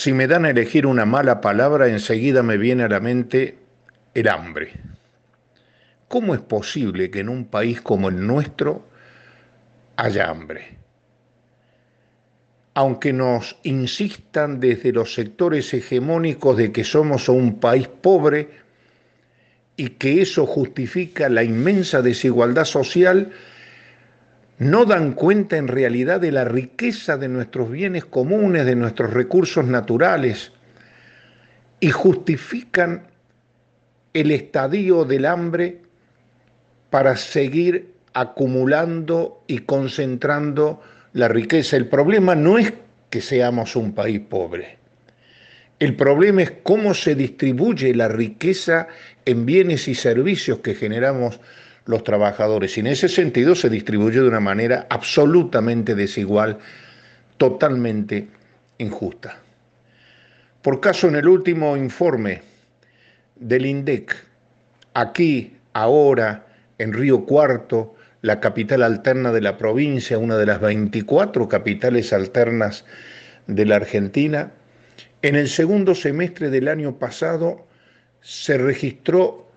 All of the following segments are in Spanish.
Si me dan a elegir una mala palabra, enseguida me viene a la mente el hambre. ¿Cómo es posible que en un país como el nuestro haya hambre? Aunque nos insistan desde los sectores hegemónicos de que somos un país pobre y que eso justifica la inmensa desigualdad social, no dan cuenta en realidad de la riqueza de nuestros bienes comunes, de nuestros recursos naturales, y justifican el estadio del hambre para seguir acumulando y concentrando la riqueza. El problema no es que seamos un país pobre. El problema es cómo se distribuye la riqueza en bienes y servicios que generamos los trabajadores. Y en ese sentido se distribuye de una manera absolutamente desigual, totalmente injusta. Por caso, en el último informe del INDEC, aquí, ahora, en Río Cuarto, la capital alterna de la provincia, una de las 24 capitales alternas de la Argentina, en el segundo semestre del año pasado se registró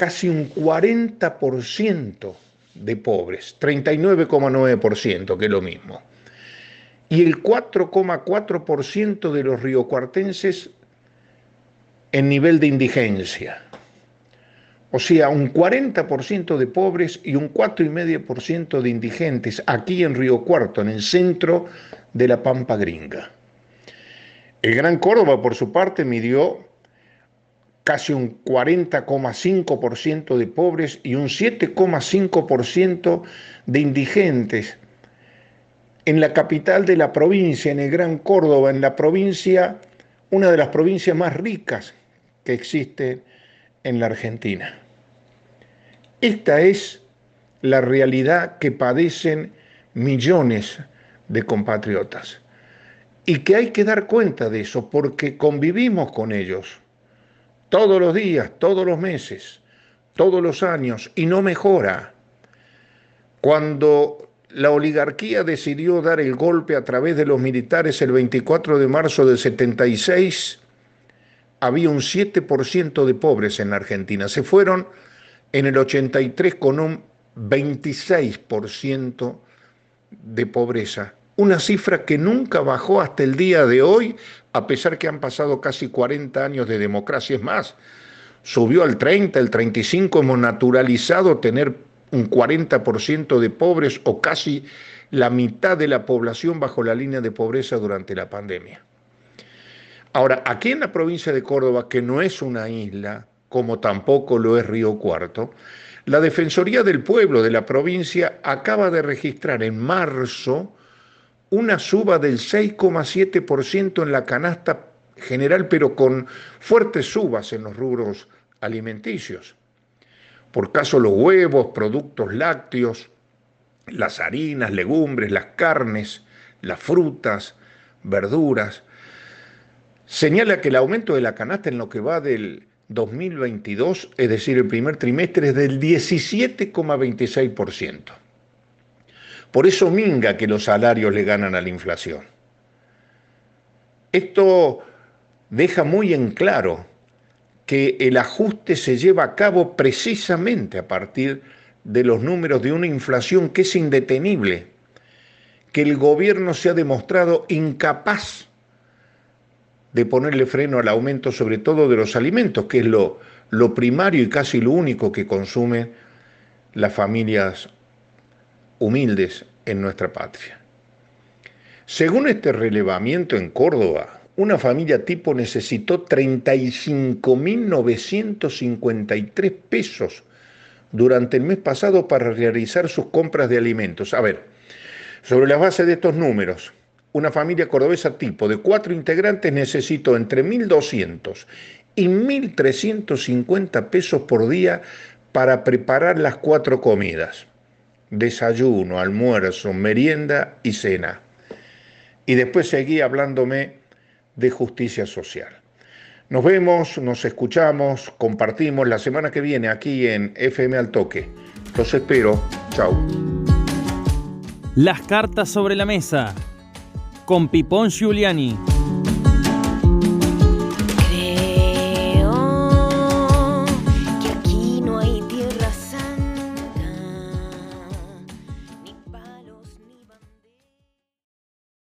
casi un 40% de pobres, 39,9%, que es lo mismo. Y el 4,4% de los riocuartenses en nivel de indigencia. O sea, un 40% de pobres y un 4,5% de indigentes aquí en Río Cuarto, en el centro de la Pampa Gringa. El Gran Córdoba, por su parte, midió casi un 40,5% de pobres y un 7,5% de indigentes. En la capital de la provincia, en el Gran Córdoba, en la provincia, una de las provincias más ricas que existe en la Argentina. Esta es la realidad que padecen millones de compatriotas y que hay que dar cuenta de eso porque convivimos con ellos todos los días, todos los meses, todos los años, y no mejora. Cuando la oligarquía decidió dar el golpe a través de los militares el 24 de marzo del 76, había un 7% de pobres en la Argentina. Se fueron en el 83 con un 26% de pobreza una cifra que nunca bajó hasta el día de hoy, a pesar que han pasado casi 40 años de democracia. Es más, subió al 30, el 35, hemos naturalizado tener un 40% de pobres o casi la mitad de la población bajo la línea de pobreza durante la pandemia. Ahora, aquí en la provincia de Córdoba, que no es una isla, como tampoco lo es Río Cuarto, la Defensoría del Pueblo de la provincia acaba de registrar en marzo una suba del 6,7% en la canasta general, pero con fuertes subas en los rubros alimenticios. Por caso los huevos, productos lácteos, las harinas, legumbres, las carnes, las frutas, verduras. Señala que el aumento de la canasta en lo que va del 2022, es decir, el primer trimestre, es del 17,26%. Por eso minga que los salarios le ganan a la inflación. Esto deja muy en claro que el ajuste se lleva a cabo precisamente a partir de los números de una inflación que es indetenible, que el gobierno se ha demostrado incapaz de ponerle freno al aumento sobre todo de los alimentos, que es lo, lo primario y casi lo único que consumen las familias humildes en nuestra patria. Según este relevamiento en Córdoba, una familia tipo necesitó 35.953 pesos durante el mes pasado para realizar sus compras de alimentos. A ver, Sobre la base de estos números, una familia cordobesa tipo de cuatro integrantes necesito entre 1.200 y 1.350 pesos por día para preparar las cuatro comidas. Desayuno, almuerzo, merienda y cena. Y después seguí hablándome de justicia social. Nos vemos, nos escuchamos, compartimos la semana que viene aquí en FM Al Toque. Los espero. Chao. Las cartas sobre la mesa con Pipón Giuliani.